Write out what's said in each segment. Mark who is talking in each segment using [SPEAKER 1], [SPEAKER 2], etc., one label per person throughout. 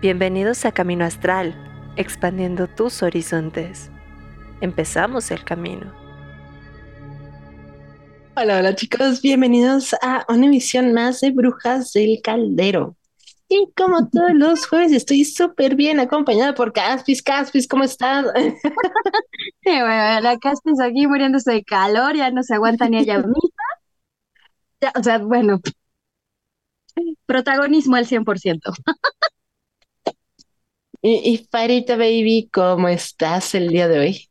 [SPEAKER 1] Bienvenidos a Camino Astral, expandiendo tus horizontes. Empezamos el camino.
[SPEAKER 2] Hola, hola chicos, bienvenidos a una emisión más de Brujas del Caldero. Y como todos los jueves estoy súper bien acompañada por Caspis. Caspis, ¿cómo estás?
[SPEAKER 3] Sí, bueno, la Caspis aquí muriéndose de calor, ya no se aguanta ni ella misma. Ya, o sea, bueno, protagonismo al 100%.
[SPEAKER 2] Y, y Farita Baby, ¿cómo estás el día de hoy?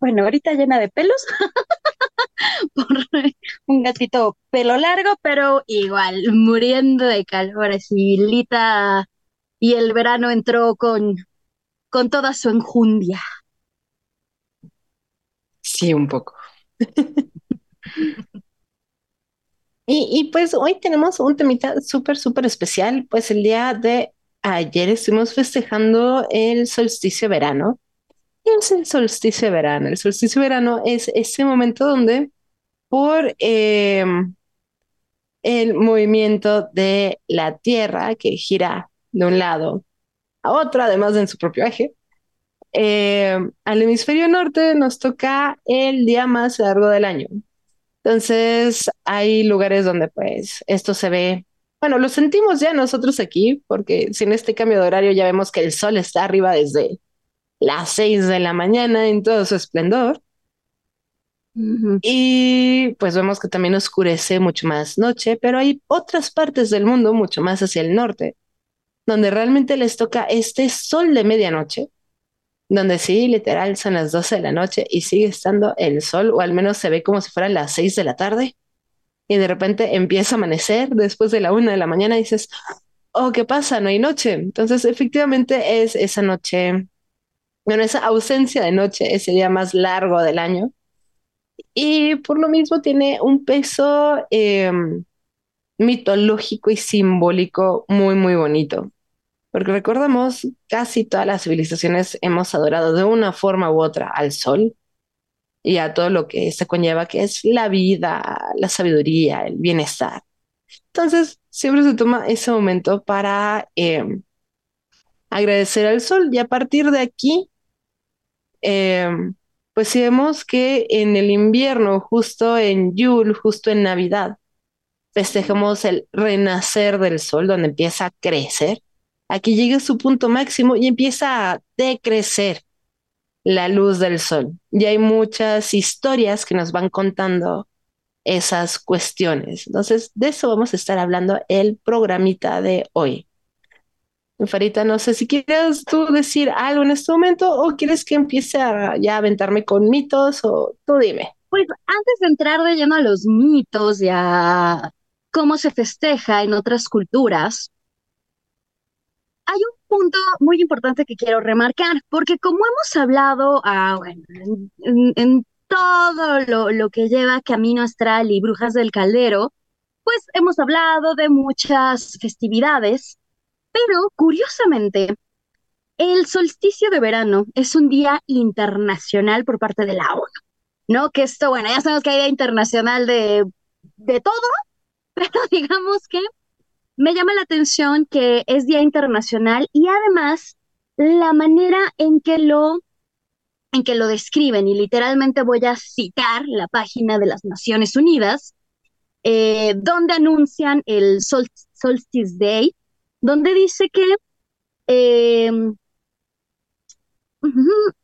[SPEAKER 3] Bueno, ahorita llena de pelos por un gatito pelo largo, pero igual, muriendo de calor, así, Lita, y el verano entró con, con toda su enjundia.
[SPEAKER 2] Sí, un poco. Y, y pues hoy tenemos un temita súper, súper especial, pues el día de ayer estuvimos festejando el solsticio verano. ¿Qué es el solsticio verano? El solsticio verano es ese momento donde por eh, el movimiento de la Tierra que gira de un lado a otro, además de en su propio eje, eh, al hemisferio norte nos toca el día más largo del año. Entonces hay lugares donde pues esto se ve bueno, lo sentimos ya nosotros aquí, porque sin este cambio de horario ya vemos que el sol está arriba desde las seis de la mañana en todo su esplendor. Y pues vemos que también oscurece mucho más noche, pero hay otras partes del mundo, mucho más hacia el norte, donde realmente les toca este sol de medianoche, donde sí, literal, son las 12 de la noche y sigue estando el sol, o al menos se ve como si fueran las 6 de la tarde y de repente empieza a amanecer después de la una de la mañana y dices, oh, ¿qué pasa? No hay noche. Entonces, efectivamente es esa noche, bueno, esa ausencia de noche, ese día más largo del año. Y por lo mismo tiene un peso eh, mitológico y simbólico muy, muy bonito. Porque recordamos, casi todas las civilizaciones hemos adorado de una forma u otra al sol y a todo lo que se conlleva, que es la vida, la sabiduría, el bienestar. Entonces, siempre se toma ese momento para eh, agradecer al sol y a partir de aquí, eh, pues si vemos que en el invierno, justo en Yule, justo en Navidad, festejamos el renacer del sol, donde empieza a crecer. Aquí llega su punto máximo y empieza a decrecer la luz del sol. Y hay muchas historias que nos van contando esas cuestiones. Entonces, de eso vamos a estar hablando el programita de hoy. Farita, no sé si quieres tú decir algo en este momento o quieres que empiece a ya aventarme con mitos o tú dime.
[SPEAKER 3] Pues antes de entrar de lleno a los mitos y a cómo se festeja en otras culturas, hay un punto muy importante que quiero remarcar, porque como hemos hablado ah, bueno, en, todo lo, lo que lleva Camino Astral y Brujas del Caldero, pues hemos hablado de muchas festividades, pero curiosamente, el solsticio de verano es un día internacional por parte de la ONU, ¿no? Que esto, bueno, ya sabemos que hay día internacional de, de todo, pero digamos que me llama la atención que es Día Internacional y además la manera en que lo, en que lo describen, y literalmente voy a citar la página de las Naciones Unidas, eh, donde anuncian el Sol- Solstice Day, donde dice que, eh,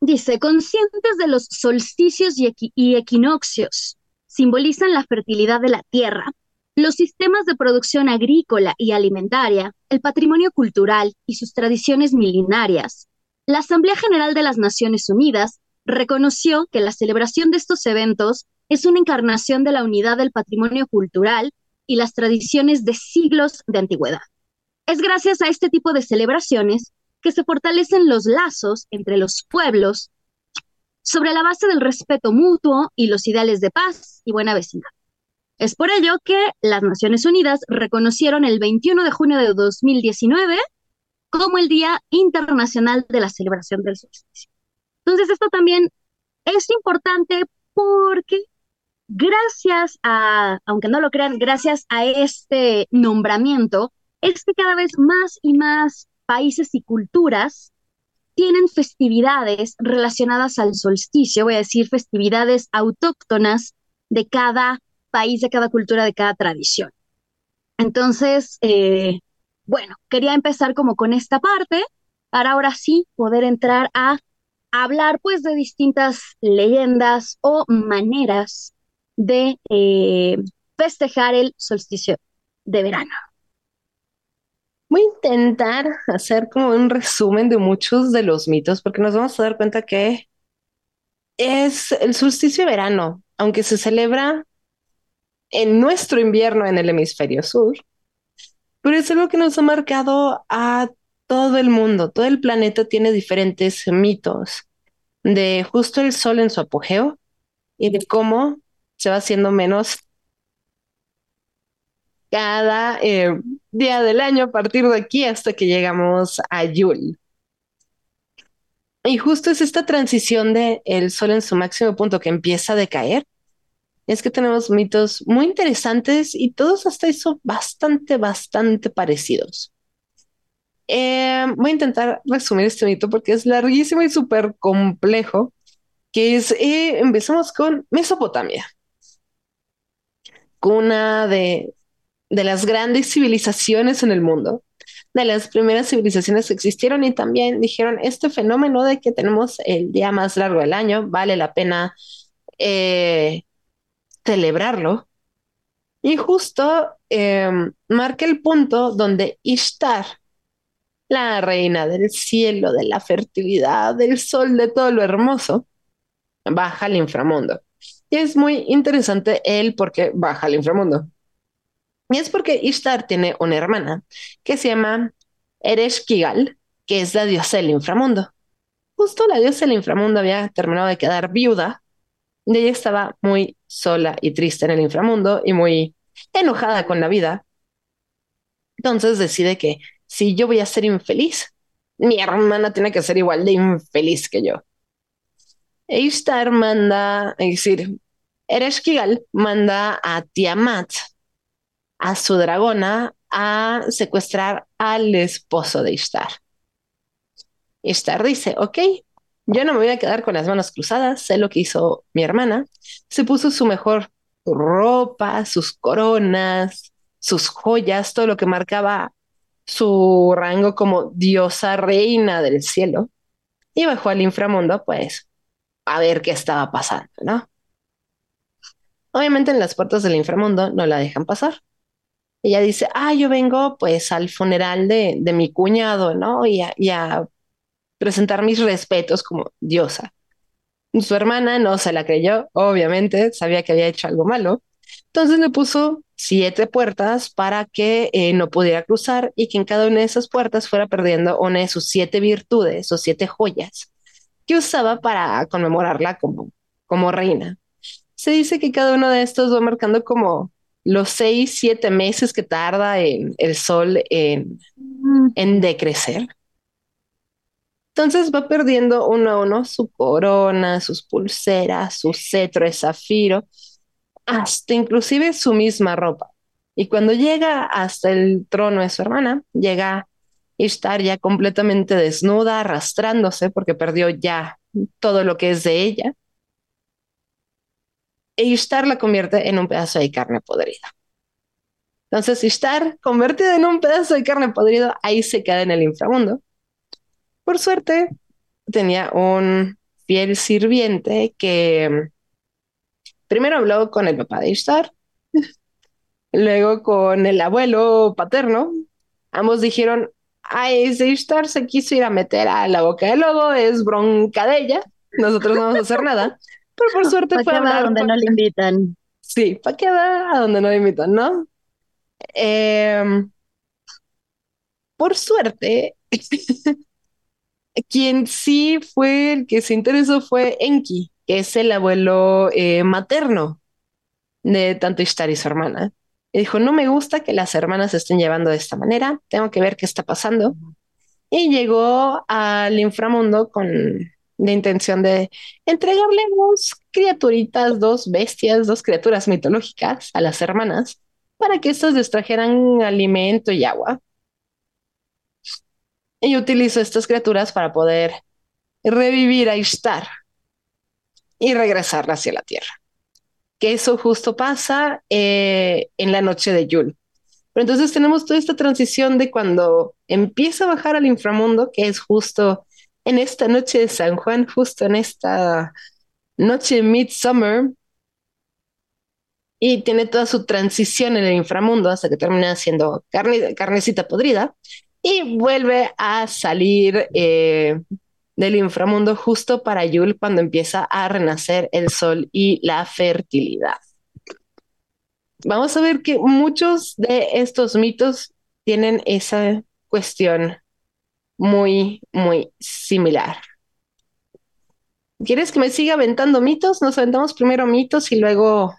[SPEAKER 3] dice, conscientes de los solsticios y equinoccios, simbolizan la fertilidad de la tierra los sistemas de producción agrícola y alimentaria, el patrimonio cultural y sus tradiciones milenarias, la Asamblea General de las Naciones Unidas reconoció que la celebración de estos eventos es una encarnación de la unidad del patrimonio cultural y las tradiciones de siglos de antigüedad. Es gracias a este tipo de celebraciones que se fortalecen los lazos entre los pueblos sobre la base del respeto mutuo y los ideales de paz y buena vecindad. Es por ello que las Naciones Unidas reconocieron el 21 de junio de 2019 como el Día Internacional de la Celebración del Solsticio. Entonces, esto también es importante porque gracias a, aunque no lo crean, gracias a este nombramiento, es que cada vez más y más países y culturas tienen festividades relacionadas al solsticio, voy a decir festividades autóctonas de cada país, de cada cultura, de cada tradición. Entonces, eh, bueno, quería empezar como con esta parte para ahora sí poder entrar a hablar pues de distintas leyendas o maneras de eh, festejar el solsticio de verano.
[SPEAKER 2] Voy a intentar hacer como un resumen de muchos de los mitos porque nos vamos a dar cuenta que es el solsticio de verano, aunque se celebra en nuestro invierno en el hemisferio sur, pero es algo que nos ha marcado a todo el mundo, todo el planeta tiene diferentes mitos de justo el sol en su apogeo y de cómo se va haciendo menos cada eh, día del año a partir de aquí hasta que llegamos a Yule. Y justo es esta transición de el sol en su máximo punto que empieza a decaer. Es que tenemos mitos muy interesantes y todos hasta eso bastante, bastante parecidos. Eh, voy a intentar resumir este mito porque es larguísimo y súper complejo, que es, eh, empezamos con Mesopotamia, cuna de, de las grandes civilizaciones en el mundo, de las primeras civilizaciones que existieron y también dijeron, este fenómeno de que tenemos el día más largo del año, vale la pena eh, celebrarlo. Y justo em, marca el punto donde Ishtar, la reina del cielo, de la fertilidad, del sol, de todo lo hermoso, baja al inframundo. Y es muy interesante él porque baja al inframundo. Y es porque Ishtar tiene una hermana que se llama Ereshkigal, que es la diosa del inframundo. Justo la diosa del inframundo había terminado de quedar viuda y ella estaba muy sola y triste en el inframundo y muy enojada con la vida. Entonces decide que si yo voy a ser infeliz, mi hermana tiene que ser igual de infeliz que yo. Ishtar manda, es decir, Ereshkigal manda a Tiamat, a su dragona a secuestrar al esposo de Ishtar. Ishtar dice, ok, yo no me voy a quedar con las manos cruzadas, sé lo que hizo mi hermana. Se puso su mejor ropa, sus coronas, sus joyas, todo lo que marcaba su rango como diosa reina del cielo. Y bajó al inframundo, pues, a ver qué estaba pasando, ¿no? Obviamente en las puertas del inframundo no la dejan pasar ella dice, ah, yo vengo pues al funeral de, de mi cuñado, ¿no? Y a, y a presentar mis respetos como diosa. Su hermana no se la creyó, obviamente, sabía que había hecho algo malo. Entonces le puso siete puertas para que eh, no pudiera cruzar y que en cada una de esas puertas fuera perdiendo una de sus siete virtudes o siete joyas que usaba para conmemorarla como, como reina. Se dice que cada uno de estos va marcando como los seis, siete meses que tarda en el sol en, en decrecer. Entonces va perdiendo uno a uno su corona, sus pulseras, su cetro de zafiro, hasta inclusive su misma ropa. Y cuando llega hasta el trono de su hermana, llega Ishtar ya completamente desnuda, arrastrándose porque perdió ya todo lo que es de ella e Ishtar la convierte en un pedazo de carne podrida. Entonces Ishtar, convertida en un pedazo de carne podrido, ahí se queda en el inframundo. Por suerte, tenía un fiel sirviente que primero habló con el papá de Ishtar, luego con el abuelo paterno. Ambos dijeron, ay, ese Ishtar se quiso ir a meter a la boca del lobo, es bronca de ella, nosotros no vamos a hacer nada. Pero por suerte fue
[SPEAKER 3] a donde no le invitan.
[SPEAKER 2] Sí, para que a donde no le invitan, ¿no? Em, por suerte, quien sí fue el que se interesó fue Enki, que es el abuelo eh, materno de tanto Ishtar y su hermana. Y dijo, no me gusta que las hermanas se estén llevando de esta manera, tengo que ver qué está pasando. Y llegó al inframundo con de intención de entregarle dos criaturitas, dos bestias, dos criaturas mitológicas a las hermanas para que éstas les trajeran alimento y agua. Y utilizo estas criaturas para poder revivir a Ishtar y regresarla hacia la Tierra. Que eso justo pasa eh, en la noche de Yul. Pero entonces tenemos toda esta transición de cuando empieza a bajar al inframundo, que es justo en esta noche de San Juan, justo en esta noche de Midsummer, y tiene toda su transición en el inframundo hasta que termina siendo carne, carnecita podrida y vuelve a salir eh, del inframundo justo para Yul cuando empieza a renacer el sol y la fertilidad. Vamos a ver que muchos de estos mitos tienen esa cuestión muy, muy similar. ¿Quieres que me siga aventando mitos? Nos aventamos primero mitos y luego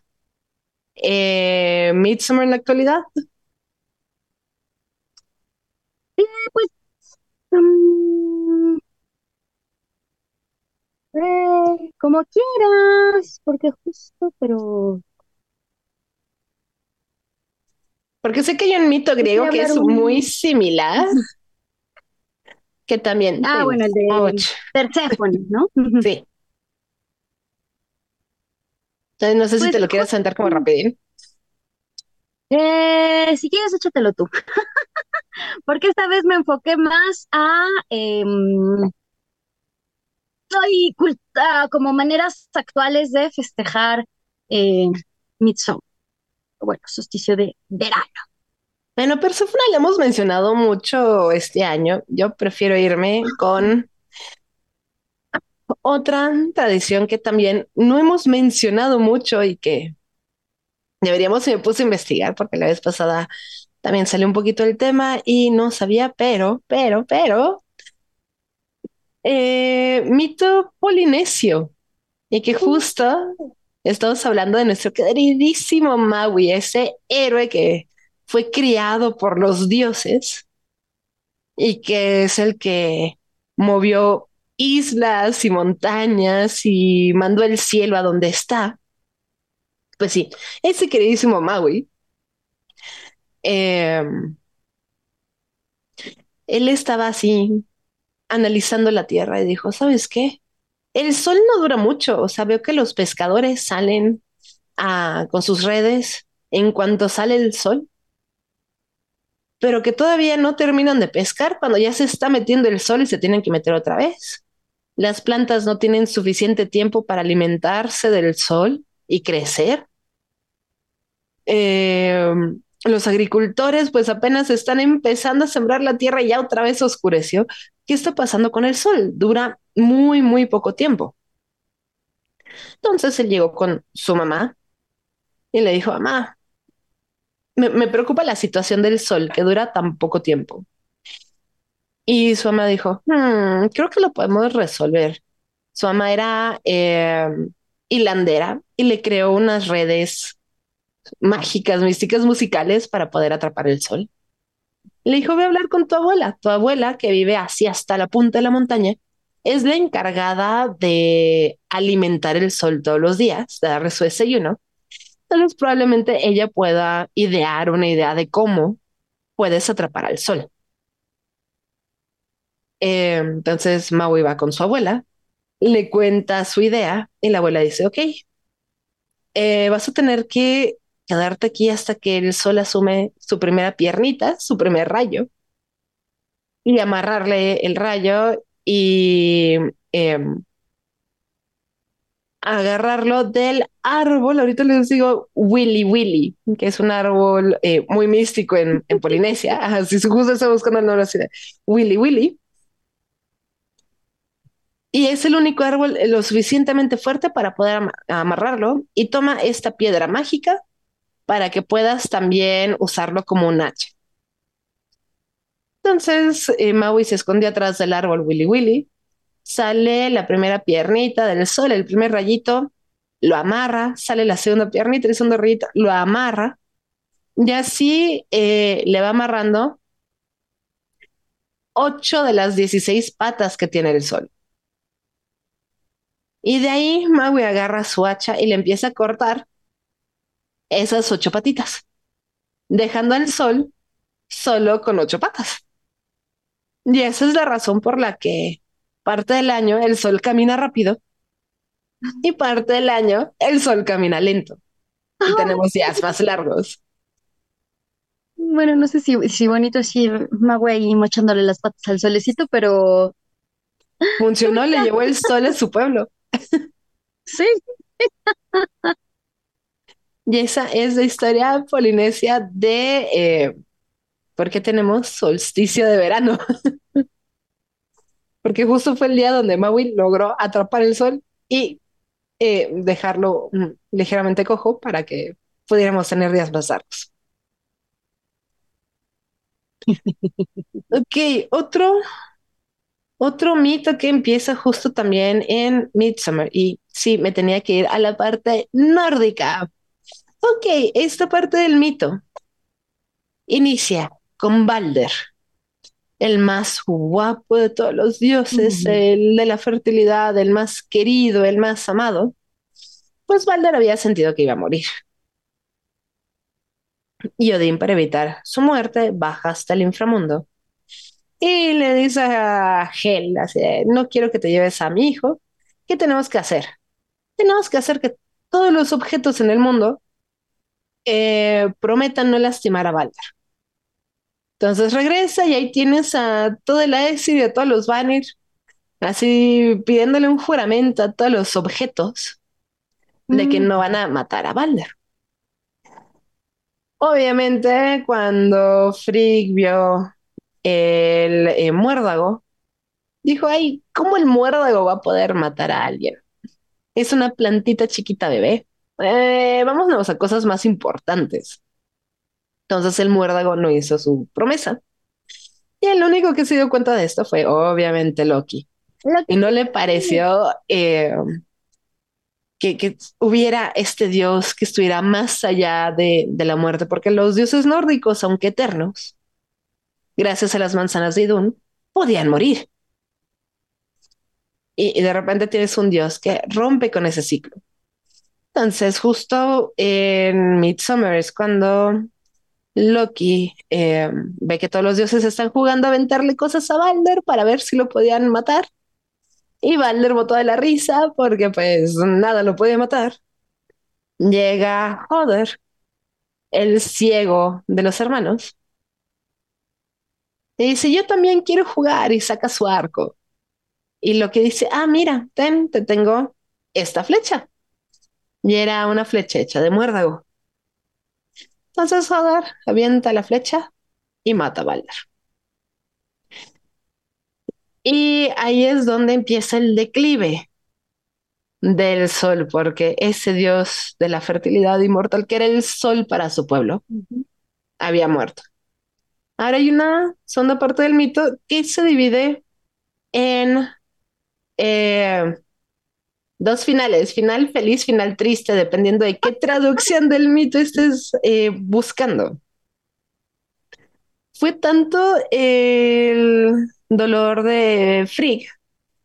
[SPEAKER 2] eh, Midsummer en la actualidad.
[SPEAKER 3] Eh, pues, um, eh, como quieras, porque justo, pero
[SPEAKER 2] Porque sé que hay un mito griego que es muy similar, que también...
[SPEAKER 3] Ah, bueno, el de Perséfone, ¿no?
[SPEAKER 2] Sí. Entonces, no sé si te lo quieres sentar como rapidín.
[SPEAKER 3] Eh, si quieres, échatelo tú. Porque esta vez me enfoqué más a... Eh, como maneras actuales de festejar eh, bueno, solsticio de verano.
[SPEAKER 2] Bueno, Persephone le hemos mencionado mucho este año. Yo prefiero irme con otra tradición que también no hemos mencionado mucho y que deberíamos, me puse a investigar porque la vez pasada también salió un poquito el tema y no sabía, pero, pero, pero, eh, mito polinesio y que justo Estamos hablando de nuestro queridísimo Maui, ese héroe que fue criado por los dioses y que es el que movió islas y montañas y mandó el cielo a donde está. Pues sí, ese queridísimo Maui. Em, él estaba así analizando la tierra y dijo, ¿sabes qué? el sol no dura mucho, o sea, veo que los pescadores salen con sus redes en cuanto sale el sol, pero que todavía no terminan de pescar cuando ya se está metiendo el sol y se tienen que meter otra vez. Las plantas no tienen suficiente tiempo para alimentarse del sol y crecer. Em, los agricultores pues apenas están empezando a sembrar la tierra y ya otra vez oscureció. ¿Qué está pasando con el sol? Dura muy, muy poco tiempo. Entonces él llegó con su mamá y le dijo, mamá, me, preocupa la situación del sol que dura tan poco tiempo. Y su mamá dijo, hmm, creo que lo podemos resolver. Su mamá era eh, hilandera y le creó unas redes mágicas, místicas musicales para poder atrapar el sol. Le dijo, voy a hablar con tu abuela. Tu abuela, que vive así hasta la punta de la montaña, es la encargada de alimentar el sol todos los días, de darle su desayuno. Entonces probablemente ella pueda idear una idea de cómo puedes atrapar al sol. Eh, entonces Maui va con su abuela, le cuenta su idea y la abuela dice, ok, eh, vas a tener que quedarte aquí hasta que el sol asume su primera piernita, su primer rayo, y amarrarle el rayo y em, agarrarlo del árbol. Ahorita les digo Willy Willy, que es un árbol eh, muy místico en, Polinesia. Así si justo está buscando el nombre Willy Willy. Y es el único árbol lo suficientemente fuerte para poder amarrarlo. Y toma esta piedra mágica para que puedas también usarlo como un hacha. Entonces eh, Maui se escondió atrás del árbol Willy Willy, sale la primera piernita del sol, el primer rayito, lo amarra, sale la segunda piernita, el segundo rayito, lo amarra, y así eh, le va amarrando ocho de las dieciséis patas que tiene el sol. Y de ahí Maui agarra su hacha y le empieza a cortar esas ocho patitas, dejando al sol solo con ocho patas. Y esa es la razón por la que parte del año el sol camina rápido y parte del año el sol camina lento. Y tenemos días más largos.
[SPEAKER 3] Bueno, no sé si, si bonito así Magüe ahí mochándole las patas al solecito, pero
[SPEAKER 2] Funcionó, le llevó el sol a su pueblo.
[SPEAKER 3] sí.
[SPEAKER 2] Y esa es la historia polinesia de eh, por qué tenemos solsticio de verano. Porque justo fue el día donde Maui logró atrapar el sol y eh, dejarlo mm, ligeramente cojo para que pudiéramos tener días más largos. Ok, otro, otro mito que empieza justo también en Midsummer. Y sí, me tenía que ir a la parte nórdica. Ok, esta parte del mito inicia con Balder, el más guapo de todos los dioses, el de la fertilidad, el más querido, el más amado. Pues Balder había sentido que iba a morir. Y Odín, para evitar su muerte, baja hasta el inframundo y le dice a Hel, así, no quiero que te lleves a mi hijo, ¿qué tenemos que hacer? Tenemos que hacer que todos los objetos en el mundo eh, prometan no lastimar a Balder. Entonces regresa y ahí tienes a toda la Aesir y a todos los Vanir, así pidiéndole un juramento a todos los objetos de que mm. no van a matar a Balder. Obviamente, cuando Frigg vio el eh, muérdago dijo, ay, ¿cómo el muérdago va a poder matar a alguien? Es una plantita chiquita bebé. Eh, vámonos a cosas más importantes. Entonces el muérdago no hizo su promesa. Y el único que se dio cuenta de esto fue obviamente Loki. Y no le pareció eh, que, hubiera este dios que estuviera más allá de, de, la muerte, porque los dioses nórdicos, aunque eternos, gracias a las manzanas de Idun, podían morir. Y, de repente tienes un dios que rompe con ese ciclo. Entonces, justo en Midsummer es cuando Loki eh, ve que todos los dioses están jugando a aventarle cosas a Balder para ver si lo podían matar. Y Balder botó de la risa porque pues nada lo puede matar. Llega Hodder, el ciego de los hermanos, y dice, yo también quiero jugar y saca su arco. Y lo que dice, ah, mira, ten, te tengo esta flecha. Y era una flecha hecha de muérdago. Entonces Hodor avienta la flecha y mata a Balder. Y ahí es donde empieza el declive del sol, porque ese dios de la fertilidad inmortal, que era el sol para su pueblo, había muerto. Ahora hay una segunda parte del mito que se divide en eh, dos finales, final feliz, final triste, dependiendo de qué traducción del mito estés eh, buscando. Fue tanto el dolor de Frigg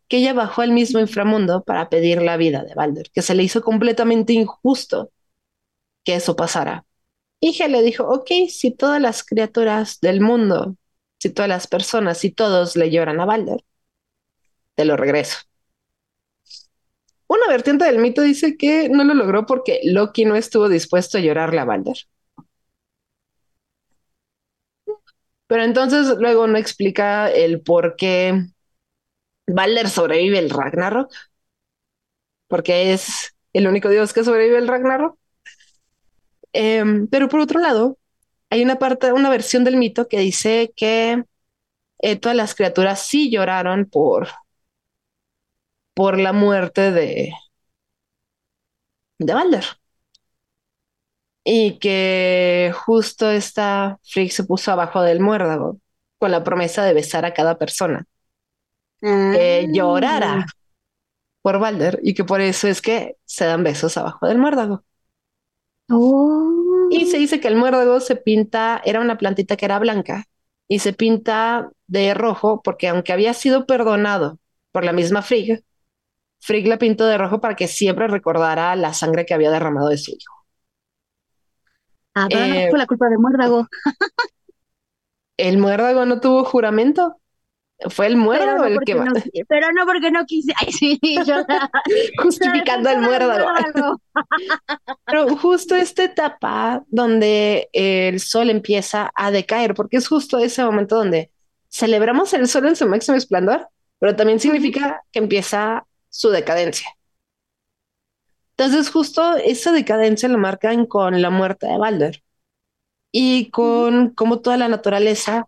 [SPEAKER 2] que ella bajó al mismo inframundo para pedir la vida de Balder, que se le hizo completamente injusto que eso pasara. Y le dijo, ok, si todas las criaturas del mundo, si todas las personas, si todos le lloran a Balder, te lo regreso. Una vertiente del mito dice que no lo logró porque Loki no estuvo dispuesto a llorarle a Balder. Pero entonces luego no explica el por qué Balder sobrevive el Ragnarok, porque es el único dios que sobrevive el Ragnarok. Em, pero por otro lado, hay una parte, una versión del mito que dice que eh, todas las criaturas sí lloraron por, por la muerte de, de Balder. Y que justo esta Frigg se puso abajo del muérdago con la promesa de besar a cada persona. Que ah. llorara por Balder y que por eso es que se dan besos abajo del muérdago.
[SPEAKER 3] Oh.
[SPEAKER 2] Y se dice que el muérdago se pinta, era una plantita que era blanca y se pinta de rojo porque aunque había sido perdonado por la misma Frigg, Frigg la pintó de rojo para que siempre recordara la sangre que había derramado de su hijo.
[SPEAKER 3] Ah, pero no fue la culpa del muérdago.
[SPEAKER 2] el muérdago no tuvo juramento. Fue el muérdago
[SPEAKER 3] no
[SPEAKER 2] el que
[SPEAKER 3] no, qui- pero no porque no quise. Ay, sí, yo
[SPEAKER 2] justificando el muérdago.
[SPEAKER 3] muérdago.
[SPEAKER 2] Pero justo esta etapa donde el sol empieza a decaer, porque es justo ese momento donde celebramos el sol en su máximo esplendor, pero también significa que empieza su decadencia. Entonces, justo esa decadencia lo marcan con la muerte de Balder y con cómo toda la naturaleza,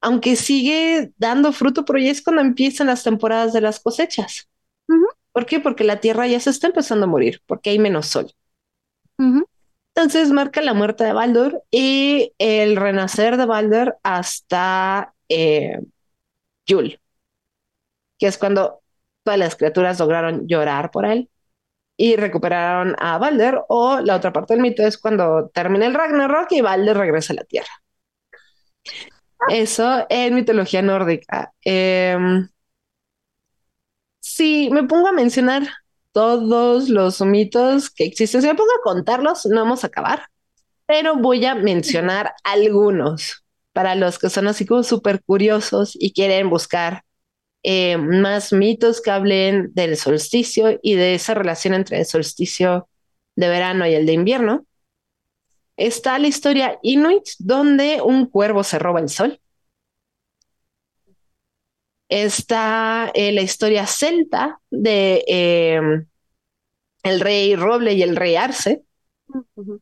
[SPEAKER 2] aunque sigue dando fruto, pero ya es cuando empiezan las temporadas de las cosechas. ¿Por qué? Porque la tierra ya se está empezando a morir, porque hay menos sol. Entonces marca la muerte de Baldur y el renacer de Baldur hasta eh, Yul, que es cuando todas las criaturas lograron llorar por él y recuperaron a Baldur, o la otra parte del mito es cuando termina el Ragnarok y Baldur regresa a la Tierra. Eso en mitología nórdica. Em, si me pongo a mencionar todos los mitos que existen, si me pongo a contarlos, no vamos a acabar, pero voy a mencionar algunos para los que son así como súper curiosos y quieren buscar eh, más mitos que hablen del solsticio y de esa relación entre el solsticio de verano y el de invierno. Está la historia Inuit, donde un cuervo se roba el sol. Está eh, la historia celta de eh, el rey Roble y el rey Arce,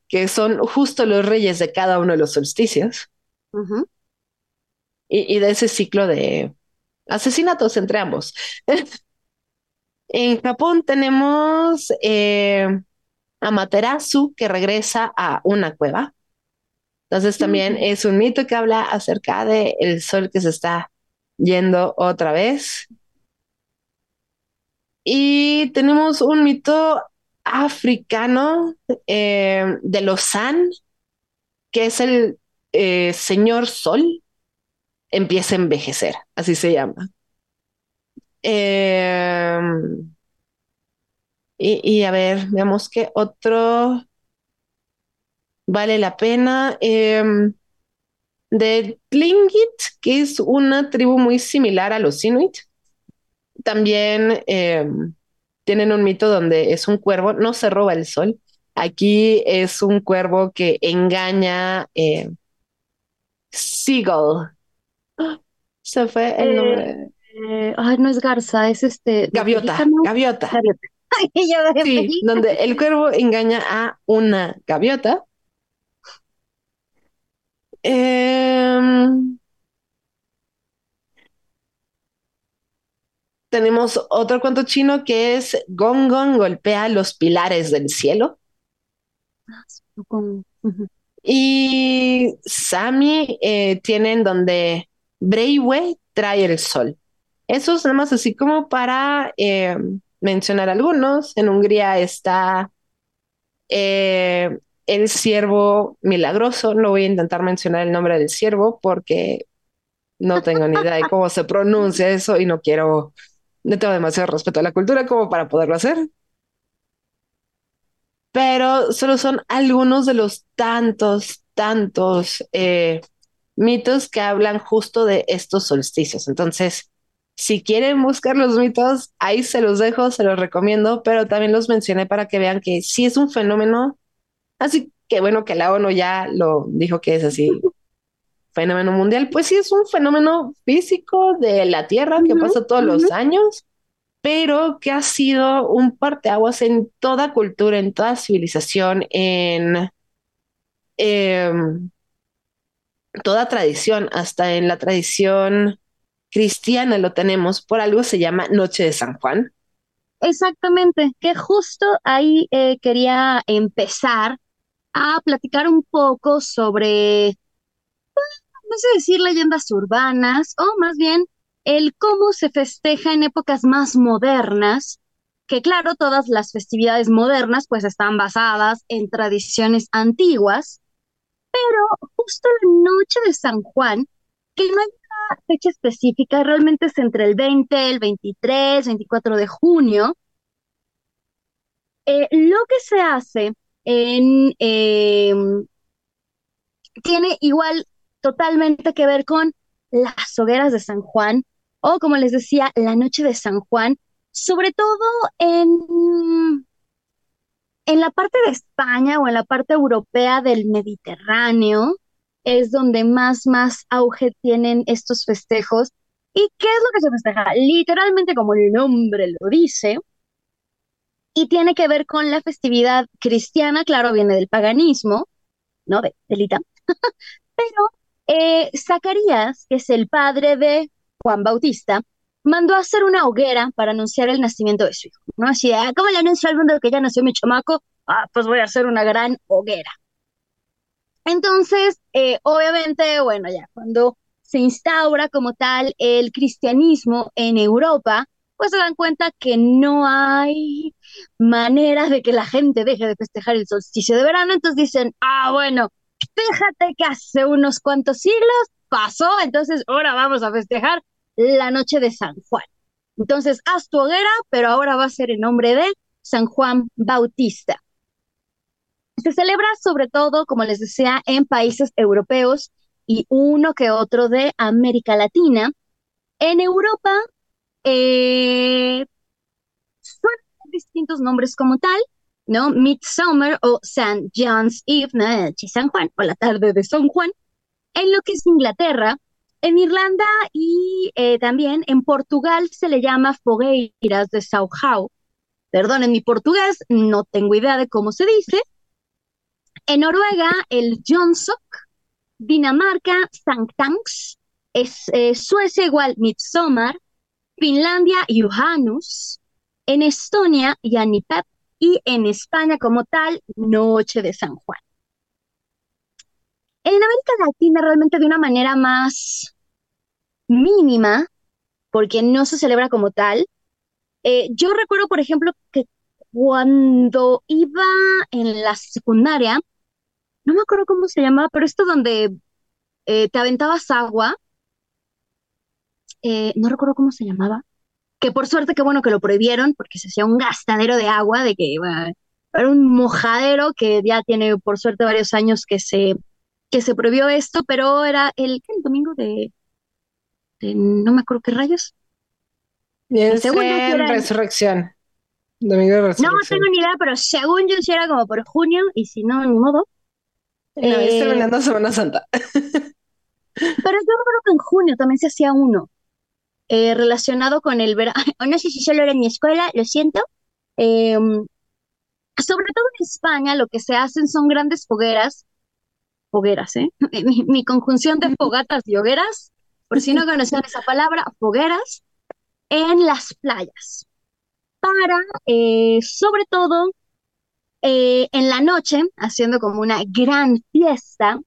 [SPEAKER 2] que son justo los reyes de cada uno de los solsticios, y de ese ciclo de asesinatos entre ambos. en Japón tenemos eh, Amaterasu, que regresa a una cueva. Entonces también es un mito que habla acerca de el sol que se está yendo otra vez. Y tenemos un mito africano eh, de los San, que es el eh, señor sol, empieza a envejecer, así se llama. Eh, y, a ver, veamos qué otro vale la pena. Eh, de Tlingit, que es una tribu muy similar a los Inuit. También eh, tienen un mito donde es un cuervo, no se roba el sol. Aquí es un cuervo que engaña Seagull. ¡Ah! Se fue el
[SPEAKER 3] Eh,
[SPEAKER 2] nombre.
[SPEAKER 3] Eh, ay, no es garza, es este.
[SPEAKER 2] Gaviota,
[SPEAKER 3] pelícano.
[SPEAKER 2] gaviota.
[SPEAKER 3] Gaviota. Ay, yo de
[SPEAKER 2] Sí,
[SPEAKER 3] pelícano.
[SPEAKER 2] donde el cuervo engaña a una gaviota. Em, tenemos otro cuento chino que es Gong Gong golpea los pilares del cielo.
[SPEAKER 3] Ujú.
[SPEAKER 2] Y Sami eh, tienen donde Breiwe trae el sol. Eso es nada más así como para eh, mencionar algunos. En Hungría está eh, el ciervo milagroso. No voy a intentar mencionar el nombre del ciervo porque no tengo ni idea de cómo se pronuncia eso y no quiero, no tengo demasiado respeto a la cultura como para poderlo hacer. Pero solo son algunos de los tantos, tantos eh, mitos que hablan justo de estos solsticios. Entonces, si quieren buscar los mitos, ahí se los dejo, se los recomiendo, pero también los mencioné para que vean que sí es un fenómeno, así que bueno que la ONU ya lo dijo que es así, fenómeno mundial, pues sí es un fenómeno físico de la Tierra que pasa todos los años, pero que ha sido un parteaguas en toda cultura, en toda civilización, en em, toda tradición, hasta en la tradición cristiana lo tenemos, por algo se llama Noche de San Juan.
[SPEAKER 3] Exactamente, que justo ahí eh, quería empezar a platicar un poco sobre, no sé decir leyendas urbanas, o más bien el cómo se festeja en épocas más modernas, que claro, todas las festividades modernas pues están basadas en tradiciones antiguas, pero justo la noche de San Juan, que no hay una fecha específica, realmente es entre el 20, el 23, 24 de junio. Eh, lo que se hace en, eh, tiene igual totalmente que ver con las hogueras de San Juan, o como les decía, la noche de San Juan, sobre todo en, en la parte de España o en la parte europea del Mediterráneo, es donde más, más auge tienen estos festejos. ¿Y qué es lo que se festeja? Literalmente como el nombre lo dice, y tiene que ver con la festividad cristiana, claro, viene del paganismo, ¿no? De delita. Pero eh, Zacarías, que es el padre de Juan Bautista, mandó a hacer una hoguera para anunciar el nacimiento de su hijo, ¿no? Así, ah, ¿cómo le anuncio al mundo que ya nació mi chamaco? Ah, pues voy a hacer una gran hoguera. Entonces, eh, obviamente, bueno, ya cuando se instaura como tal el cristianismo en Europa, pues se dan cuenta que no hay manera de que la gente deje de festejar el solsticio de verano, entonces dicen, ah, bueno, fíjate que hace unos cuantos siglos pasó, entonces ahora vamos a festejar la noche de San Juan. Entonces, haz tu hoguera, pero ahora va a ser en nombre de San Juan Bautista. Se celebra sobre todo, como les decía, en países europeos y uno que otro de América Latina. En Europa eh, son distintos nombres como tal, ¿no? Midsummer o St. John's Eve, ¿no? San Juan, o la tarde de San Juan. En lo que es Inglaterra, en Irlanda y eh, también en Portugal se le llama fogueiras de Sao Perdón, en mi portugués no tengo idea de cómo se dice. En Noruega, el Jonsok. Dinamarca, Sanktanks. Es, eh, Suecia igual Midsommar. Finlandia, Johanus. En Estonia, Yanipep. Y en España como tal, Noche de San Juan. En América Latina realmente de una manera más mínima, porque no se celebra como tal. Eh, yo recuerdo, por ejemplo, que cuando iba en la secundaria, no me acuerdo cómo se llamaba, pero esto donde eh, te aventabas agua, eh, no recuerdo cómo se llamaba, que por suerte qué bueno que lo prohibieron, porque se hacía un gastadero de agua, de que era un mojadero que ya tiene por suerte varios años que se que se prohibió esto, pero era el, el domingo de, no me acuerdo qué rayos.
[SPEAKER 2] Es resurrección. Domingo de resurrección.
[SPEAKER 3] No tengo ni idea, pero según yo sí era como por junio, y si no, ni modo.
[SPEAKER 2] No, eh, terminando Semana Santa. pero
[SPEAKER 3] yo recuerdo que en junio también se hacía uno. Eh, relacionado con el verano, no sé si solo era en mi escuela, lo siento. Em, sobre todo en España lo que se hacen son grandes fogueras fogueras, ¿eh? Mi, conjunción de fogatas y hogueras, por si no conocían esa palabra, fogueras, en las playas. Para, eh, sobre todo, eh, en la noche, haciendo como una gran fiesta,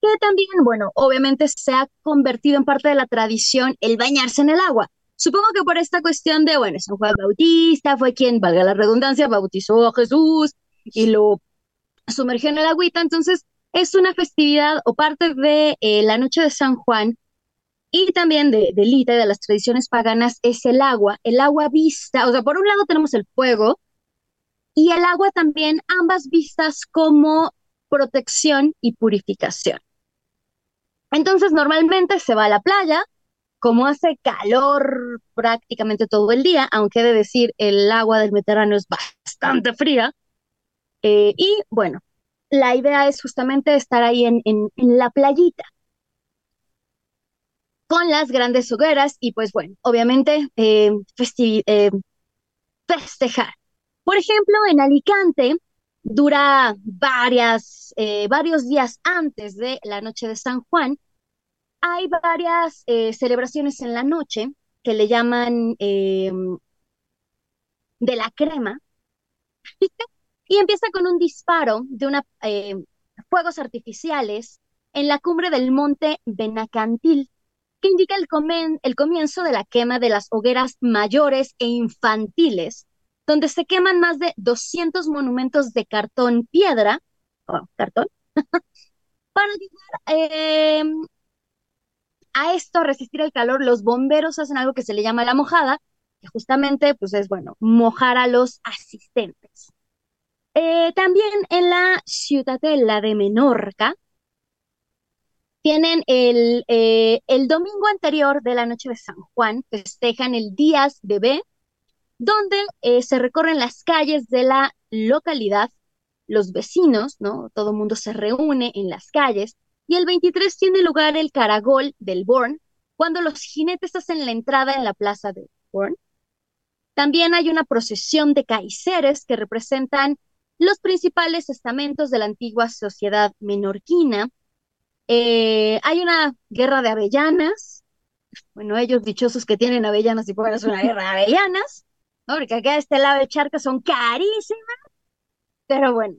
[SPEAKER 3] que también, bueno, obviamente se ha convertido en parte de la tradición el bañarse en el agua. Supongo que por esta cuestión de, bueno, San Juan Bautista fue quien, valga la redundancia, bautizó a Jesús y lo sumergió en el agüita, entonces es una festividad o parte de eh, la noche de San Juan y también de, de Lita, de las tradiciones paganas, es el agua, el agua vista, o sea, por un lado tenemos el fuego y el agua también, ambas vistas como protección y purificación. Entonces, normalmente se va a la playa, como hace calor prácticamente todo el día, aunque he de decir, el agua del Mediterráneo es bastante fría. Eh, y bueno, la idea es justamente estar ahí en, la playita con las grandes hogueras y pues bueno, obviamente eh, eh, festejar. Por ejemplo, en Alicante dura varias, eh, varios días antes de la noche de San Juan. Hay varias celebraciones en la noche que le llaman de la crema y empieza con un disparo de una, fuegos artificiales en la cumbre del monte Benacantil, que indica el, comienzo de la quema de las hogueras mayores e infantiles, donde se queman más de 200 monumentos de cartón piedra, oh, cartón, para ayudar em, a esto, a resistir el calor, los bomberos hacen algo que se le llama la mojada, que justamente pues es bueno, mojar a los asistentes. Eh, también en la ciudadela de Menorca Tienen el, eh, el domingo anterior de la noche de San Juan, festejan el Días de B, donde eh, se recorren las calles de la localidad, los vecinos, ¿no? Todo el mundo se reúne en las calles, y el 23 tiene lugar el caragol del Born, cuando los jinetes hacen la entrada en la plaza de Born. También hay una procesión de caiceres que representan los principales estamentos de la antigua sociedad menorquina. Eh, hay una guerra de avellanas. Bueno, ellos dichosos que tienen avellanas y hacer una guerra de avellanas, ¿no? porque acá de este lado del charco son carísimas, pero bueno.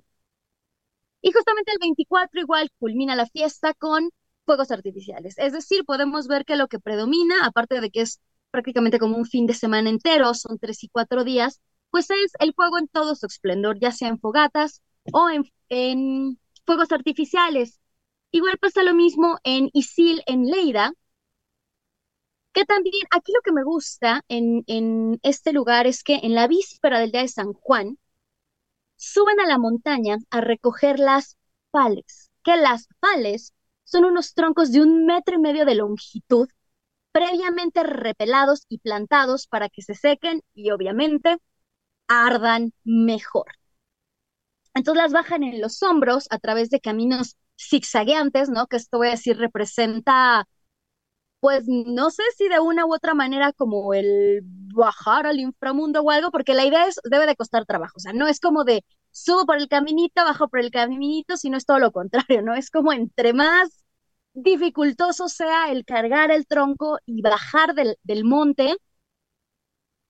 [SPEAKER 3] Y justamente el 24 igual culmina la fiesta con fuegos artificiales. Es decir, podemos ver que lo que predomina, aparte de que es prácticamente como un fin de semana entero, son tres y cuatro días, pues es el fuego en todo su esplendor, ya sea en fogatas o en, fuegos artificiales. Igual pasa lo mismo en Isil, en Leida, que también aquí lo que me gusta en, en este lugar es que en la víspera del día de San Juan, suben a la montaña a recoger las pales, que las pales son unos troncos de un metro y medio de longitud, previamente repelados y plantados para que se sequen y obviamente ardan mejor. Entonces las bajan en los hombros a través de caminos zigzagueantes, ¿no? Que esto voy a decir representa, pues no sé si de una u otra manera como el bajar al inframundo o algo, porque la idea es, debe de costar trabajo, o sea, no es como de subo por el caminito, bajo por el caminito, sino es todo lo contrario, ¿no? Es como entre más dificultoso sea el cargar el tronco y bajar del, del monte,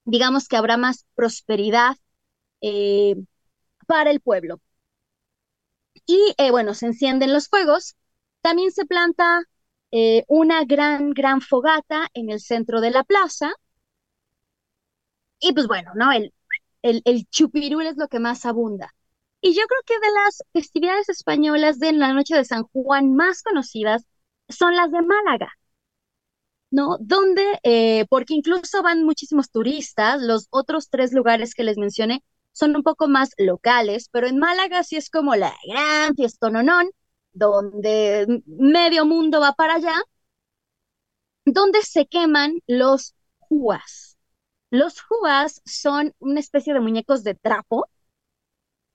[SPEAKER 3] digamos que habrá más prosperidad eh, para el pueblo. Y eh, bueno, se encienden los fuegos. También se planta eh, una gran, gran fogata en el centro de la plaza. Y pues bueno, ¿no? El, el, el chupirul es lo que más abunda. Y yo creo que de las festividades españolas de la noche de San Juan más conocidas son las de Málaga. ¿no? Donde, eh, porque incluso van muchísimos turistas, los otros tres lugares que les mencioné son un poco más locales, pero en Málaga sí es como la gran fiestononón, donde medio mundo va para allá, donde se queman los juas. Los juas son una especie de muñecos de trapo,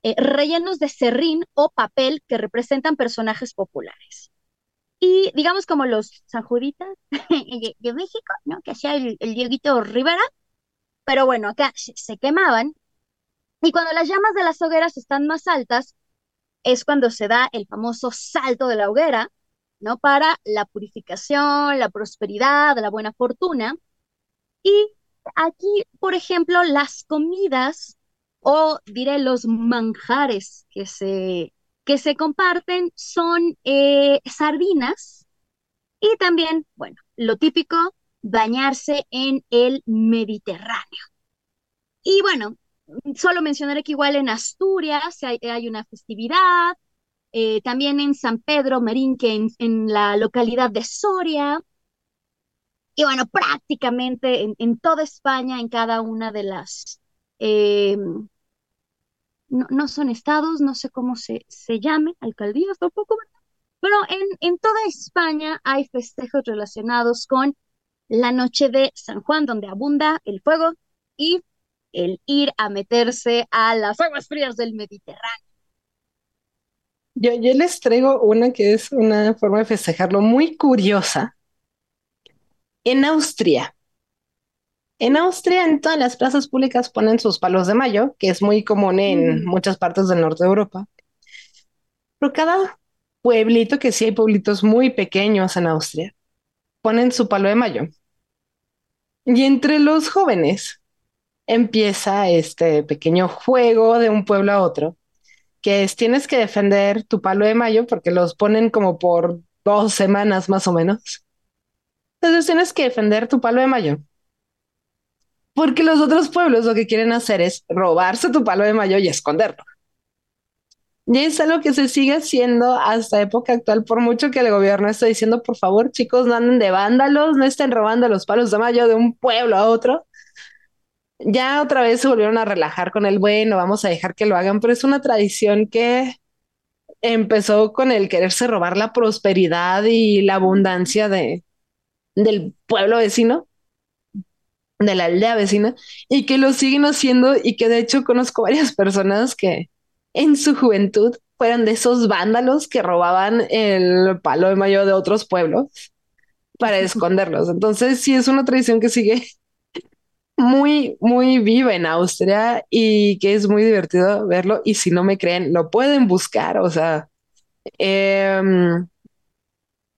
[SPEAKER 3] eh, rellenos de serrín o papel que representan personajes populares. Y digamos como los sanjuditas de, México, ¿no? Que hacía el, el Dieguito Rivera, pero bueno, acá se, quemaban. Y cuando las llamas de las hogueras están más altas, es cuando se da el famoso salto de la hoguera, ¿no? Para la purificación, la prosperidad, la buena fortuna. Y aquí, por ejemplo, las comidas o diré los manjares que se que se comparten son eh, sardinas y también, bueno, lo típico, bañarse en el Mediterráneo. Y bueno, solo mencionaré que igual en Asturias hay, una festividad, eh, también en San Pedro Merinque, en, en, la localidad de Soria. Y bueno, prácticamente en, toda España, en cada una de las eh, no, son estados, no sé cómo se, se llame, alcaldías tampoco, pero en, en toda España hay festejos relacionados con la noche de San Juan, donde abunda el fuego y el ir a meterse a las aguas frías del Mediterráneo.
[SPEAKER 2] Yo, yo les traigo una que es una forma de festejarlo muy curiosa. En Austria, en Austria, en todas las plazas públicas ponen sus palos de mayo, que es muy común en mm. muchas partes del norte de Europa. Pero cada pueblito, que sí hay pueblitos muy pequeños en Austria, ponen su palo de mayo. Y entre los jóvenes empieza este pequeño juego de un pueblo a otro, que es tienes que defender tu palo de mayo porque los ponen como por dos semanas más o menos. Entonces tienes que defender tu palo de mayo porque los otros pueblos lo que quieren hacer es robarse tu palo de mayo y esconderlo. Y es algo que se sigue haciendo hasta época actual, por mucho que el gobierno esté diciendo, por favor, chicos, no anden de vándalos, no estén robando los palos de mayo de un pueblo a otro. Ya otra vez se volvieron a relajar con el bueno, vamos a dejar que lo hagan, pero es una tradición que empezó con el quererse robar la prosperidad y la abundancia de, del pueblo vecino, de la aldea vecina, y que lo siguen haciendo y que de hecho conozco varias personas que en su juventud fueron de esos vándalos que robaban el palo de mayo de otros pueblos para esconderlos. Entonces sí es una tradición que sigue muy, muy viva en Austria y que es muy divertido verlo. Y si no me creen, lo pueden buscar. O sea, em,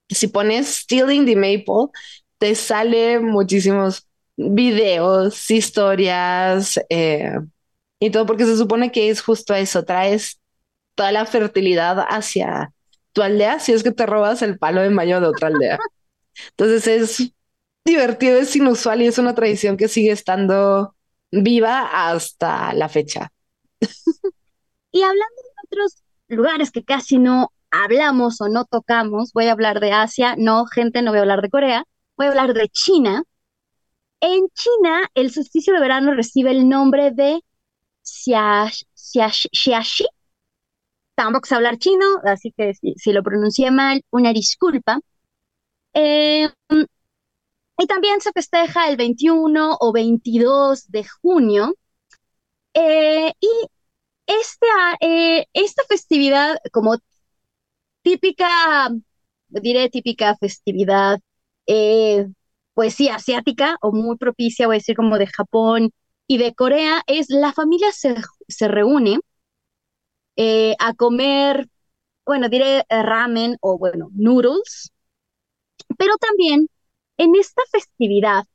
[SPEAKER 2] si pones Stealing the Maple, te sale muchísimos videos, historias eh, y todo, porque se supone que es justo eso, traes toda la fertilidad hacia tu aldea si es que te robas el palo de mayo de otra aldea. Entonces es divertido, es inusual y es una tradición que sigue estando viva hasta la fecha.
[SPEAKER 3] y hablando de otros lugares que casi no hablamos o no tocamos, voy a hablar de Asia, no, gente, no voy a hablar de Corea, voy a hablar de China. En China, el solsticio de verano recibe el nombre de Xiaxi. Tampoco sé hablar chino, así que si, lo pronuncié mal, una disculpa. Eh, y también se festeja el 21 o 22 de junio. Eh, y esta, eh, esta festividad, como típica, diré típica festividad, eh, pues sí, asiática o muy propicia, voy a decir como de Japón y de Corea, es la familia se, se reúne a comer, bueno, diré ramen o bueno, noodles, pero también en esta festividad,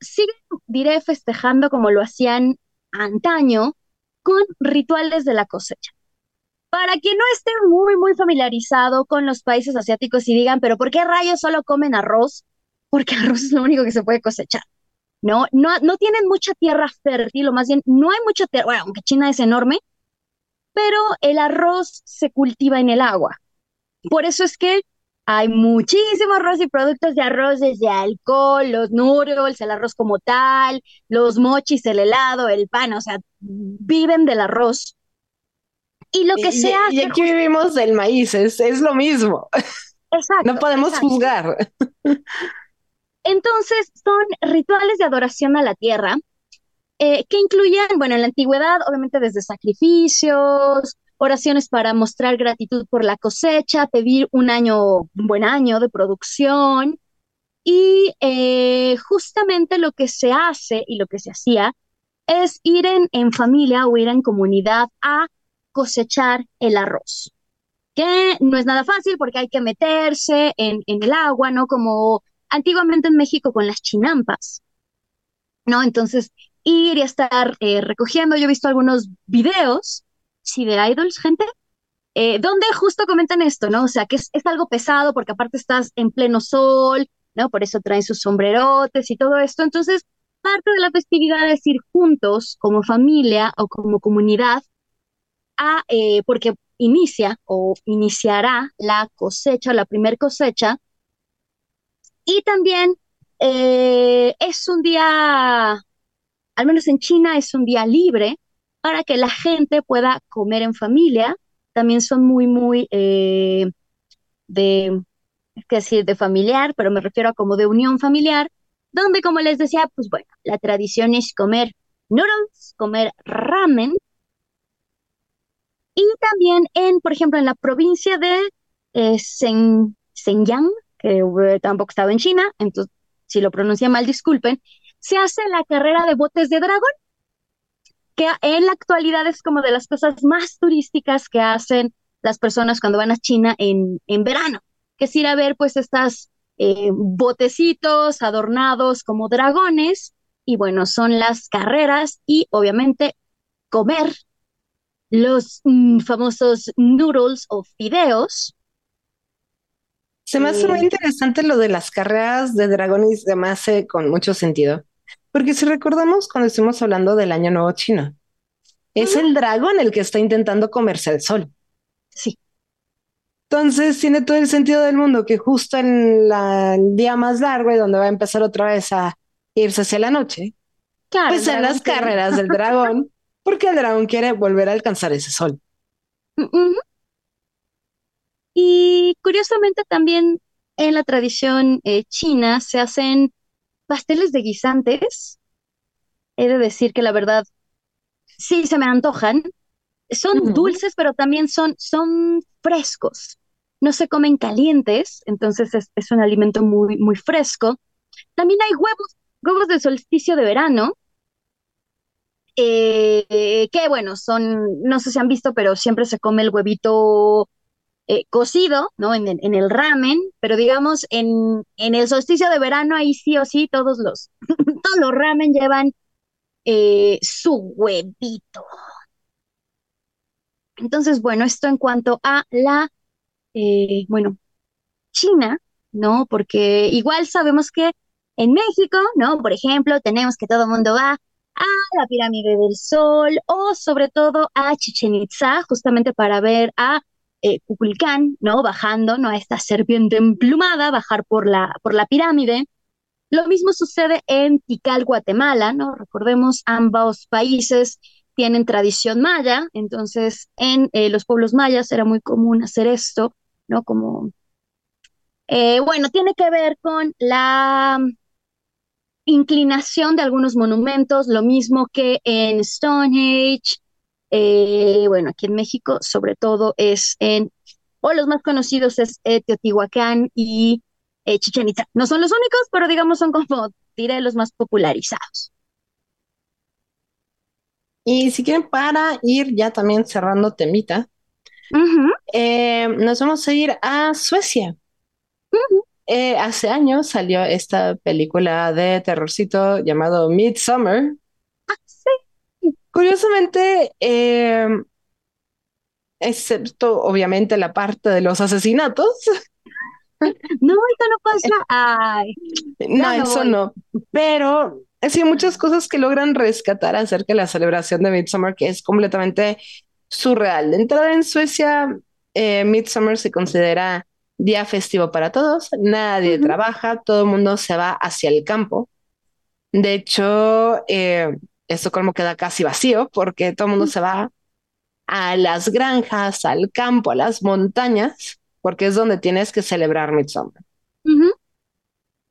[SPEAKER 3] siguen, diré, festejando como lo hacían antaño con rituales de la cosecha. Para quien no esté muy, muy familiarizado con los países asiáticos y digan, pero ¿por qué rayos solo comen arroz? Porque arroz es lo único que se puede cosechar. No, no, no tienen mucha tierra fértil, o más bien no hay mucha tierra, bueno, aunque China es enorme, pero el arroz se cultiva en el agua. Por eso es que hay muchísimo arroz y productos de arroz, desde alcohol, los noodles, el arroz como tal, los mochis, el helado, el pan, o sea, viven del arroz. Y lo que se hace.
[SPEAKER 2] Y aquí vivimos del maíz, es, es lo mismo. Exacto. no podemos juzgar.
[SPEAKER 3] Entonces, son rituales de adoración a la tierra eh, que incluyen, bueno, en la antigüedad, obviamente desde sacrificios, oraciones para mostrar gratitud por la cosecha, pedir un año, un buen año de producción. Y eh, justamente lo que se hace y lo que se hacía es ir en, familia o ir en comunidad a cosechar el arroz, que no es nada fácil porque hay que meterse en, el agua, ¿no? Como antiguamente en México con las chinampas, ¿no? Entonces, ir y estar eh, recogiendo, yo he visto algunos videos sí, de idols, gente, eh, donde justo comentan esto, ¿no? O sea, que es, algo pesado porque aparte estás en pleno sol, ¿no? Por eso traen sus sombrerotes y todo esto. Entonces, parte de la festividad es ir juntos como familia o como comunidad a, eh, porque inicia o iniciará la cosecha, la primer cosecha. Y también eh, es un día, al menos en China, es un día libre para que la gente pueda comer en familia. También son muy, muy eh, de, es decir, de familiar, pero me refiero a como de unión familiar, donde, como les decía, pues bueno, la tradición es comer noodles, comer ramen. Y también en, por ejemplo, en la provincia de eh, que eh, tampoco estaba en China, entonces si lo pronuncia mal, disculpen, se hace la carrera de botes de dragón que en la actualidad es como de las cosas más turísticas que hacen las personas cuando van a China en, en verano, que es ir a ver pues estas eh, botecitos adornados como dragones y bueno, son las carreras y obviamente comer los mm, famosos noodles o fideos.
[SPEAKER 2] Se me hace muy eh, interesante lo de las carreras de dragones, además eh, con mucho sentido. Porque si recordamos cuando estuvimos hablando del Año Nuevo Chino, es el dragón el que está intentando comerse el sol.
[SPEAKER 3] Sí.
[SPEAKER 2] Entonces tiene todo el sentido del mundo que justo en el día más largo y donde va a empezar otra vez a irse hacia la noche, claro, pues en las carreras del dragón porque el dragón quiere volver a alcanzar ese sol.
[SPEAKER 3] Ujú. Y curiosamente también en la tradición eh, china se hacen pasteles de guisantes. He de decir que la verdad sí se me antojan. Son dulces, pero también son, son frescos. No se comen calientes, entonces es, es un alimento muy, muy fresco. También hay huevos, huevos de solsticio de verano, eh, que bueno, son, no sé si han visto, pero siempre se come el huevito eh, cocido, ¿no? En el, en el ramen, pero digamos, en, en el solsticio de verano, ahí sí o sí, todos los, todos los ramen llevan eh, su huevito. Entonces, bueno, esto en cuanto a la, eh, bueno, China, ¿no? Porque igual sabemos que en México, ¿no? Por ejemplo, tenemos que todo el mundo va a la Pirámide del Sol o sobre todo a Chichen Itza, justamente para ver a eh, ¿no? Bajando, ¿no? A esta serpiente emplumada, bajar por la, por la pirámide. Lo mismo sucede en Tikal, Guatemala, ¿no? Recordemos, ambos países tienen tradición maya, entonces en eh, los pueblos mayas era muy común hacer esto, ¿no? Como, eh, bueno, tiene que ver con la inclinación de algunos monumentos, lo mismo que en Stonehenge, eh, bueno, aquí en México sobre todo es en, o los más conocidos es eh, Teotihuacán y eh, Chichen Itza. No son los únicos, pero digamos son como, diré, los más popularizados.
[SPEAKER 2] Y si quieren, para ir ya también cerrando temita, eh, nos vamos a ir a Suecia. Eh, hace años salió esta película de terrorcito llamado Midsommar. Curiosamente, eh, excepto obviamente la parte de los asesinatos,
[SPEAKER 3] No, esto no pasa. Ay,
[SPEAKER 2] no,
[SPEAKER 3] me
[SPEAKER 2] eso
[SPEAKER 3] voy.
[SPEAKER 2] no, pero sí muchas cosas que logran rescatar acerca de la celebración de Midsommar, que es completamente surreal. De entrada en Suecia, eh, Midsommar se considera día festivo para todos, nadie trabaja, todo el mundo se va hacia el campo. De hecho, eh, Estocolmo queda casi vacío porque todo el mundo se va a las granjas, al campo, a las montañas, porque es donde tienes que celebrar Midsommar.
[SPEAKER 3] ujú,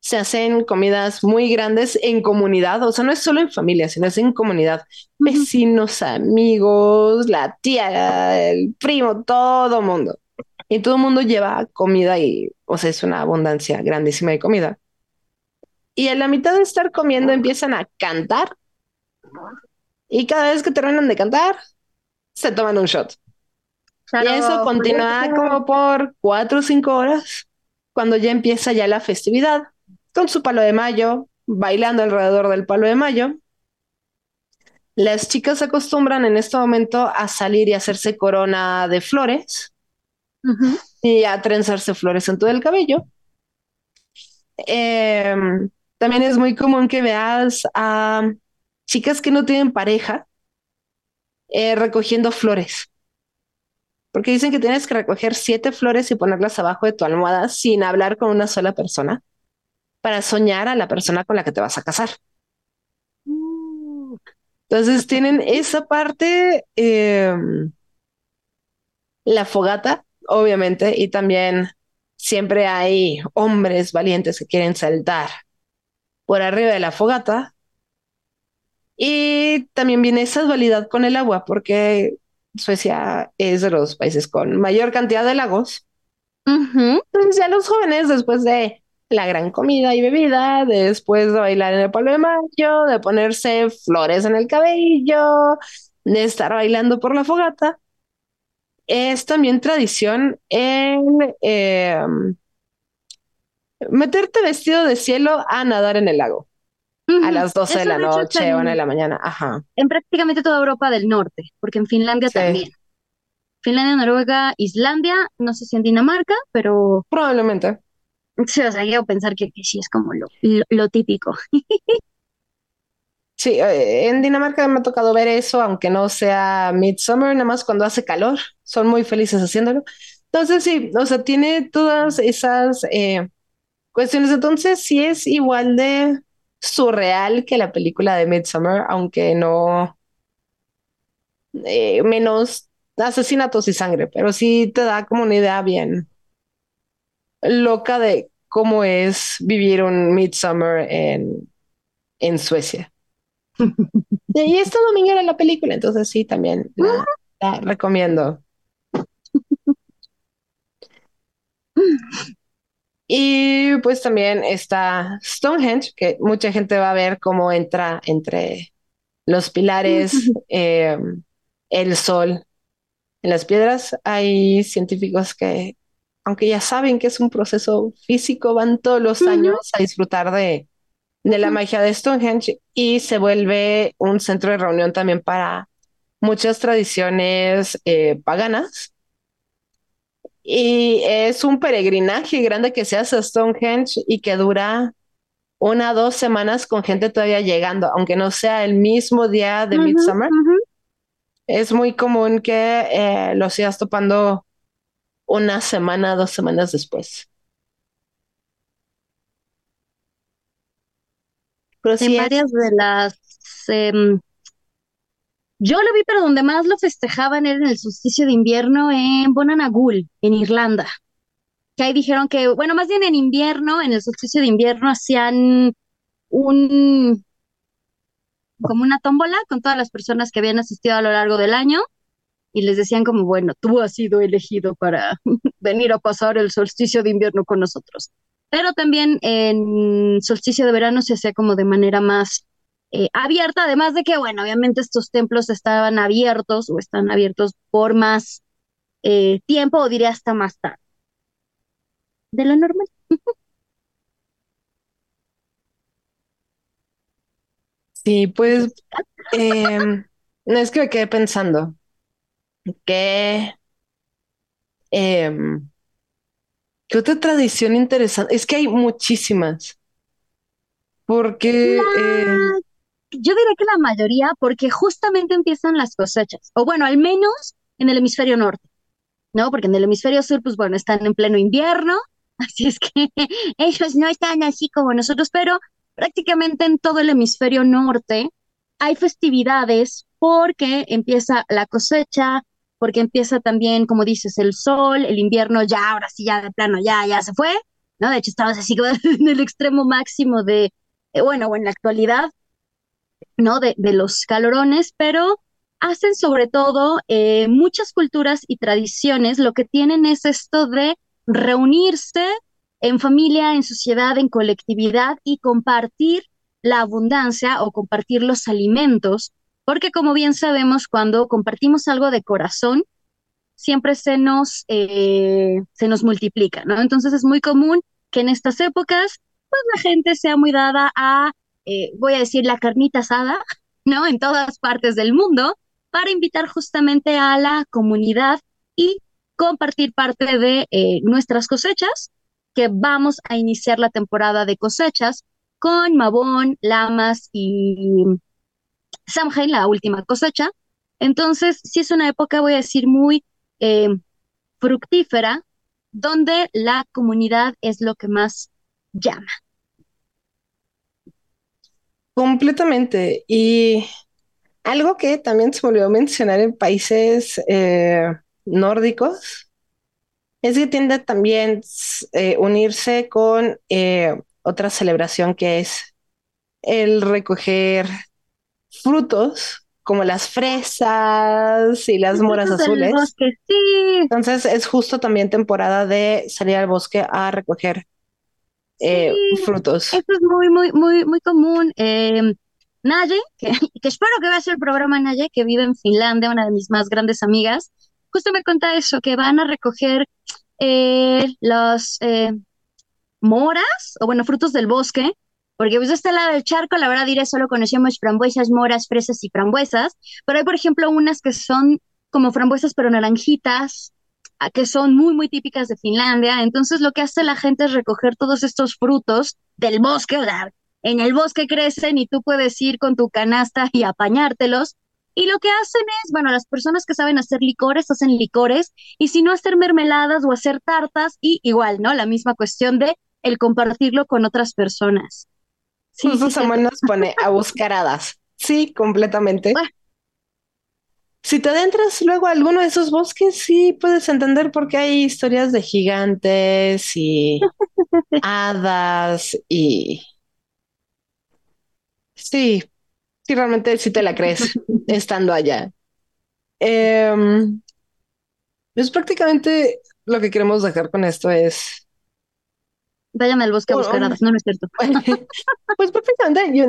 [SPEAKER 2] Se hacen comidas muy grandes en comunidad, o sea, no es solo en familia, sino es en comunidad.
[SPEAKER 3] ujú.
[SPEAKER 2] Vecinos, amigos, la tía, el primo, todo mundo. Y todo el mundo lleva comida y, o sea, es una abundancia grandísima de comida. Y a la mitad de estar comiendo empiezan a cantar y cada vez que terminan de cantar, se toman un shot. Y
[SPEAKER 3] Claro,
[SPEAKER 2] eso continúa como por cuatro o cinco horas, cuando ya empieza ya la festividad, con su palo de mayo, bailando alrededor del palo de mayo. Las chicas se acostumbran en este momento a salir y hacerse corona de flores y a trenzarse flores en todo el cabello. Eh, también es muy común que veas a chicas que no tienen pareja eh, recogiendo flores. Porque dicen que tienes que recoger siete flores y ponerlas abajo de tu almohada sin hablar con una sola persona para soñar a la persona con la que te vas a casar. Entonces tienen esa parte, eh, la fogata, obviamente, y también siempre hay hombres valientes que quieren saltar por arriba de la fogata. Y también viene esa dualidad con el agua, porque Suecia es de los países con mayor cantidad de lagos. Entonces ya los jóvenes, después de la gran comida y bebida, después de bailar en el palo de mayo, de ponerse flores en el cabello, de estar bailando por la fogata, es también tradición en eh, meterte vestido de cielo a nadar en el lago a las 12 de
[SPEAKER 3] Eso,
[SPEAKER 2] la
[SPEAKER 3] de
[SPEAKER 2] noche
[SPEAKER 3] es
[SPEAKER 2] o una de
[SPEAKER 3] en,
[SPEAKER 2] la mañana. Ajá.
[SPEAKER 3] en prácticamente toda Europa del Norte, porque en Finlandia
[SPEAKER 2] Sí,
[SPEAKER 3] también. Finlandia, Noruega, Islandia, no sé si en Dinamarca, pero
[SPEAKER 2] probablemente.
[SPEAKER 3] sí, o sea, quiero pensar que, que sí es como lo, lo, lo típico.
[SPEAKER 2] Sí, eh, en Dinamarca me ha tocado ver eso, aunque no sea midsummer, nada más cuando hace calor, son muy felices haciéndolo. Entonces, sí, o sea, tiene todas esas eh, cuestiones. Entonces, sí es igual de surreal que la película de Midsommar, aunque no, eh, menos asesinatos y sangre, pero sí te da como una idea bien loca de cómo es vivir un Midsummer en, en Suecia. y esto domingo era la película, entonces sí, también la, la recomiendo. Y pues también está Stonehenge, que mucha gente va a ver cómo entra entre los pilares, eh, el sol en las piedras. Hay científicos que, aunque ya saben que es un proceso físico, van todos los años a disfrutar de, de la magia de Stonehenge y se vuelve un centro de reunión también para muchas tradiciones eh, paganas. Y es un peregrinaje grande que se hace a Stonehenge y que dura una o dos semanas con gente todavía llegando, aunque no sea el mismo día de Midsummer. Es muy común que eh, lo sigas topando una semana, dos semanas después.
[SPEAKER 3] Pero en varias de las em, yo lo vi, pero donde más lo festejaban era en el solsticio de invierno en Bonanagul, en Irlanda. Que ahí dijeron que, bueno, más bien en invierno, en el solsticio de invierno hacían un, como una tómbola con todas las personas que habían asistido a lo largo del año y les decían como, bueno, tú has sido elegido para venir a pasar el solsticio de invierno con nosotros. Pero también en solsticio de verano se hacía como de manera más eh, abierta, además de que, bueno, obviamente estos templos estaban abiertos o están abiertos por más eh, tiempo, o diría hasta más tarde. De lo normal.
[SPEAKER 2] Sí, pues em, no es que me quedé pensando que em, ¿qué otra tradición interesante? Es que hay muchísimas. Porque eh,
[SPEAKER 3] yo diría que la mayoría, porque justamente empiezan las cosechas, o bueno, al menos en el hemisferio norte, ¿no? Porque en el hemisferio sur, pues bueno, están en pleno invierno, así es que ellos no están así como nosotros, pero prácticamente en todo el hemisferio norte hay festividades porque empieza la cosecha, porque empieza también, como dices, el sol, el invierno ya, ahora sí, ya de plano, ya, ya se fue, ¿no? De hecho, estamos así en el extremo máximo de, eh, bueno, o en la actualidad, ¿no? De, de los calorones, pero hacen sobre todo eh, muchas culturas y tradiciones, lo que tienen es esto de reunirse en familia, en sociedad, en colectividad y compartir la abundancia o compartir los alimentos, porque como bien sabemos, cuando compartimos algo de corazón, siempre se nos, eh, se nos multiplica, ¿no? Entonces es muy común que en estas épocas, pues la gente sea muy dada a eh, voy a decir, la carnita asada, ¿no? En todas partes del mundo, para invitar justamente a la comunidad y compartir parte de eh, nuestras cosechas, que vamos a iniciar la temporada de cosechas con Mabón, Lamas y Samhain, la última cosecha. Entonces, sí es una época, voy a decir, muy eh, fructífera, donde la comunidad es lo que más llama.
[SPEAKER 2] Completamente. Y algo que también se volvió a mencionar en países eh, nórdicos es que tiende también eh, unirse con eh, otra celebración que es el recoger frutos como las fresas y las moras azules. Entonces es justo también temporada de salir al bosque a recoger eh, frutos.
[SPEAKER 3] Eso es muy, muy, muy, muy común. Eh, Naye, que, espero que va a ser el programa Naye, que vive en Finlandia, una de mis más grandes amigas, justo me cuenta eso, que van a recoger eh, los eh, moras, o bueno, frutos del bosque, porque pues de este lado del charco, la verdad diré, solo conocemos frambuesas, moras, fresas y frambuesas, pero hay, por ejemplo, unas que son como frambuesas pero naranjitas, que son muy, muy típicas de Finlandia. Entonces lo que hace la gente es recoger todos estos frutos del bosque, o sea, en el bosque crecen y tú puedes ir con tu canasta y apañártelos. Y lo que hacen es, bueno, las personas que saben hacer licores hacen licores y si no hacer mermeladas o hacer tartas y igual, ¿no? La misma cuestión de el compartirlo con otras personas.
[SPEAKER 2] Sí, sí, nos pone a buscar hadas. Sí, completamente. Si te adentras luego a alguno de esos bosques, sí puedes entender por qué hay historias de gigantes y hadas y... Sí, sí, realmente sí te la crees estando allá. Em, pues prácticamente lo que queremos dejar con esto es...
[SPEAKER 3] Vayan al bosque a buscar hadas, no, no es cierto.
[SPEAKER 2] pues prácticamente, yo,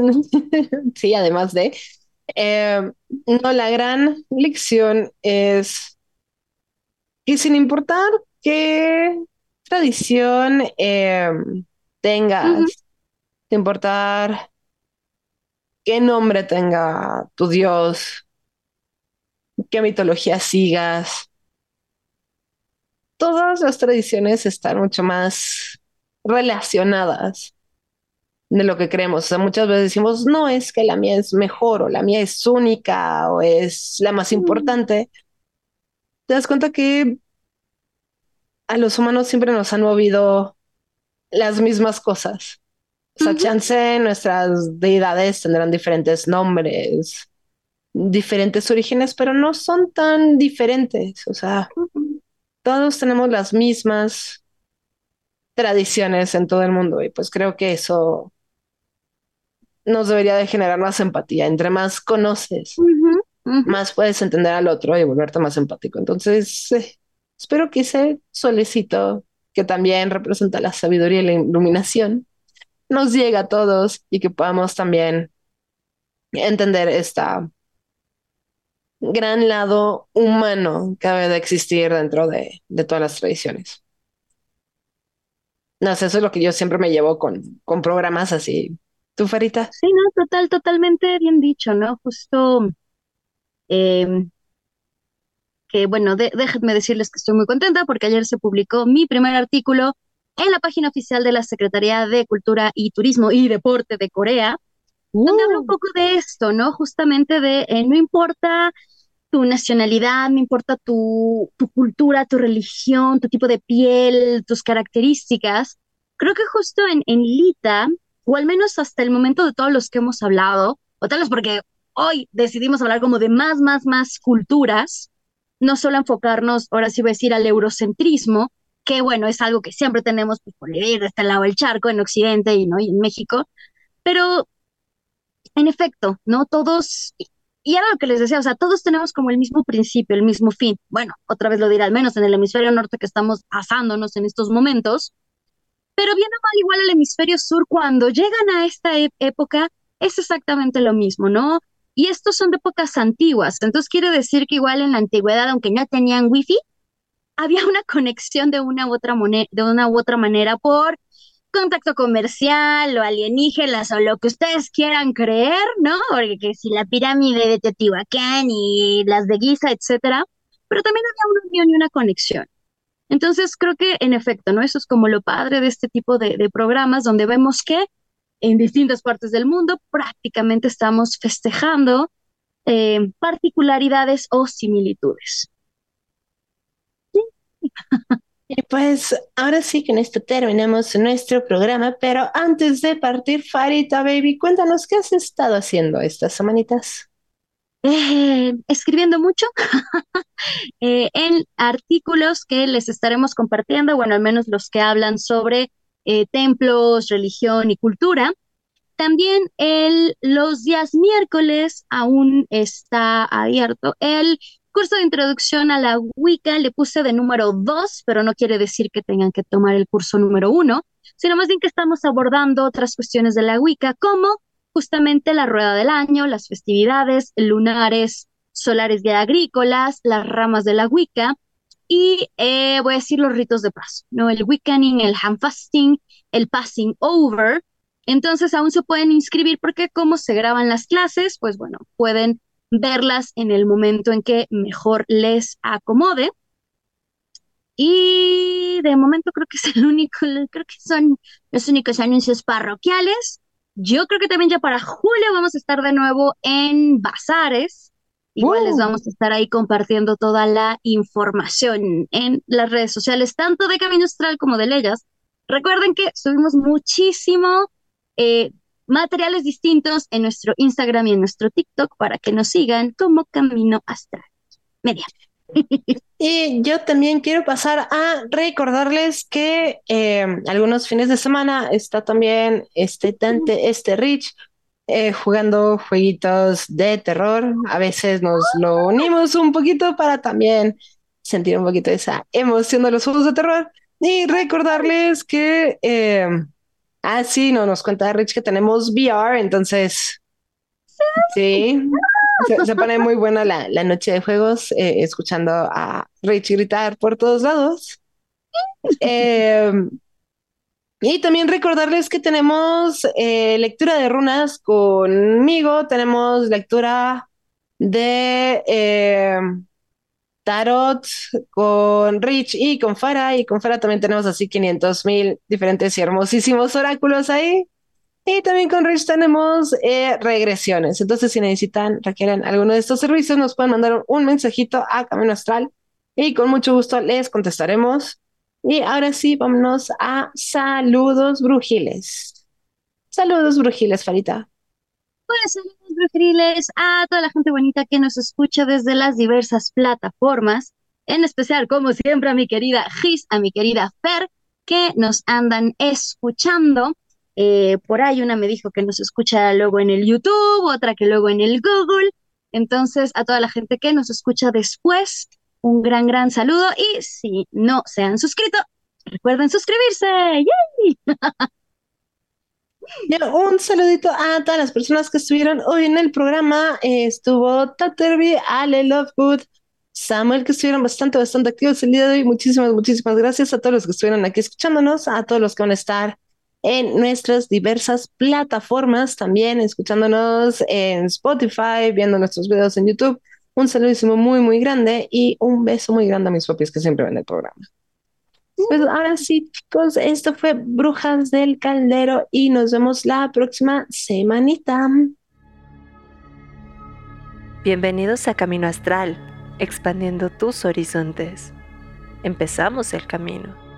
[SPEAKER 2] sí, además de... Eh, no, la gran lección es que sin importar qué tradición eh, tengas, sin importar qué nombre tenga tu Dios, qué mitología sigas, todas las tradiciones están mucho más relacionadas de lo que creemos. O sea, muchas veces decimos, no es que la mía es mejor o la mía es única o es la más importante. Te das cuenta que a los humanos siempre nos han movido las mismas cosas. O sea, chance nuestras deidades tendrán diferentes nombres, diferentes orígenes, pero no son tan diferentes. O sea, todos tenemos las mismas tradiciones en todo el mundo y pues creo que eso nos debería de generar más empatía. Entre más conoces, más puedes entender al otro y volverte más empático. Entonces, eh, espero que ese solecito, que también representa la sabiduría y la iluminación, nos llegue a todos y que podamos también entender esta gran lado humano que debe de existir dentro de, de todas las tradiciones. No sé, eso es lo que yo siempre me llevo con, con programas así ¿Tú, Farita?
[SPEAKER 3] Sí, no, total, totalmente bien dicho, ¿no? Justo em, que, bueno, déjenme decirles que estoy muy contenta porque ayer se publicó mi primer artículo en la página oficial de la Secretaría de Cultura y Turismo y Deporte de Corea, donde habla un uh. poco de esto, ¿no? Justamente de eh, no importa tu nacionalidad, no importa tu, tu cultura, tu religión, tu tipo de piel, tus características. Creo que justo en, en Lita o al menos hasta el momento de todos los que hemos hablado, o tal vez porque hoy decidimos hablar como de más, más, más culturas, no solo enfocarnos, ahora sí voy a decir, al eurocentrismo, que bueno, es algo que siempre tenemos pues, por vivir de este lado del charco, en Occidente y, ¿no? y en México, pero en efecto, ¿no? Todos, y era lo que les decía, o sea, todos tenemos como el mismo principio, el mismo fin. Bueno, otra vez lo diré, al menos en el hemisferio norte que estamos asándonos en estos momentos, pero bien o mal, igual el hemisferio sur, cuando llegan a esta e-, época, es exactamente lo mismo, ¿no? Y estos son de épocas antiguas, entonces quiere decir que igual en la antigüedad, aunque no tenían wifi, había una conexión de una u otra, de una u otra manera por contacto comercial o alienígenas o lo que ustedes quieran creer, ¿no? Porque que si la pirámide de Teotihuacán y las de Giza, etcétera, pero también había una unión y una conexión. Entonces, creo que en efecto, ¿no? Eso es como lo padre de este tipo de, programas donde vemos que en distintas partes del mundo prácticamente estamos festejando eh, particularidades o similitudes.
[SPEAKER 2] Y pues ahora sí que en esto terminamos nuestro programa, pero antes de partir, Farita Baby, cuéntanos qué has estado haciendo estas semanitas.
[SPEAKER 3] Eh, escribiendo mucho eh, en artículos que les estaremos compartiendo, bueno, al menos los que hablan sobre eh, templos, religión y cultura. También el, los días miércoles aún está abierto el curso de introducción a la Wicca. Le puse de número dos, pero no quiere decir que tengan que tomar el curso número uno, sino más bien que estamos abordando otras cuestiones de la Wicca, como justamente la rueda del año, las festividades lunares, solares y agrícolas, las ramas de la Wicca y eh, voy a decir los ritos de paso, ¿no? El Wiccaning, el Handfasting, el Passing Over. Entonces aún se pueden inscribir porque como se graban las clases, pues bueno, pueden verlas en el momento en que mejor les acomode. Y de momento creo que es el único, creo que son los únicos anuncios parroquiales. Yo creo que también ya para julio vamos a estar de nuevo en Bazares. Igual les vamos a estar ahí compartiendo toda la información en las redes sociales, tanto de Camino Astral como de Leyas. Recuerden que subimos muchísimo eh, materiales distintos en nuestro Instagram y en nuestro TikTok para que nos sigan como Camino Astral. media.
[SPEAKER 2] Y yo también quiero pasar a recordarles que eh, algunos fines de semana está también este Tante, este Rich, eh, jugando jueguitos de terror. A veces nos lo unimos un poquito para también sentir un poquito esa emoción de los juegos de terror. Y recordarles que, eh, ah, sí, no, nos cuenta Rich que tenemos VR, entonces, sí, se, pone muy buena la, la noche de juegos, eh, escuchando a Rich gritar por todos lados. Eh, y también recordarles que tenemos eh, lectura de runas conmigo, tenemos lectura de tarot con Rich y con Farah, y con Farah también tenemos así 500 mil diferentes y hermosísimos oráculos ahí. Y también con Rich tenemos eh, regresiones. Entonces, si necesitan, requieren alguno de estos servicios, nos pueden mandar un mensajito a Camino Astral y con mucho gusto les contestaremos. Y ahora sí, vámonos a saludos brujiles. Saludos brujiles, Farita.
[SPEAKER 3] Pues saludos brujiles a toda la gente bonita que nos escucha desde las diversas plataformas, en especial, como siempre, a mi querida Gis, a mi querida Fer, que nos andan escuchando. Eh, por ahí una me dijo que nos escucha luego en el YouTube, otra que luego en el Google. Entonces, a toda la gente que nos escucha después, un gran, gran saludo. Y si no se han suscrito, recuerden suscribirse. ¡Yay!
[SPEAKER 2] un saludito a todas las personas que estuvieron hoy en el programa. estuvo Taterby, Ale Lovegood, Samuel, que estuvieron bastante, bastante activos el día de hoy. Muchísimas, muchísimas gracias a todos los que estuvieron aquí escuchándonos, a todos los que van a estar en nuestras diversas plataformas, también escuchándonos en Spotify, viendo nuestros videos en YouTube. Un saludísimo muy, muy grande y un beso muy grande a mis papis que siempre ven el programa. Pues ahora sí, chicos, esto fue Brujas del Caldero y nos vemos la próxima semanita.
[SPEAKER 1] Bienvenidos a Camino Astral, expandiendo tus horizontes. Empezamos el camino.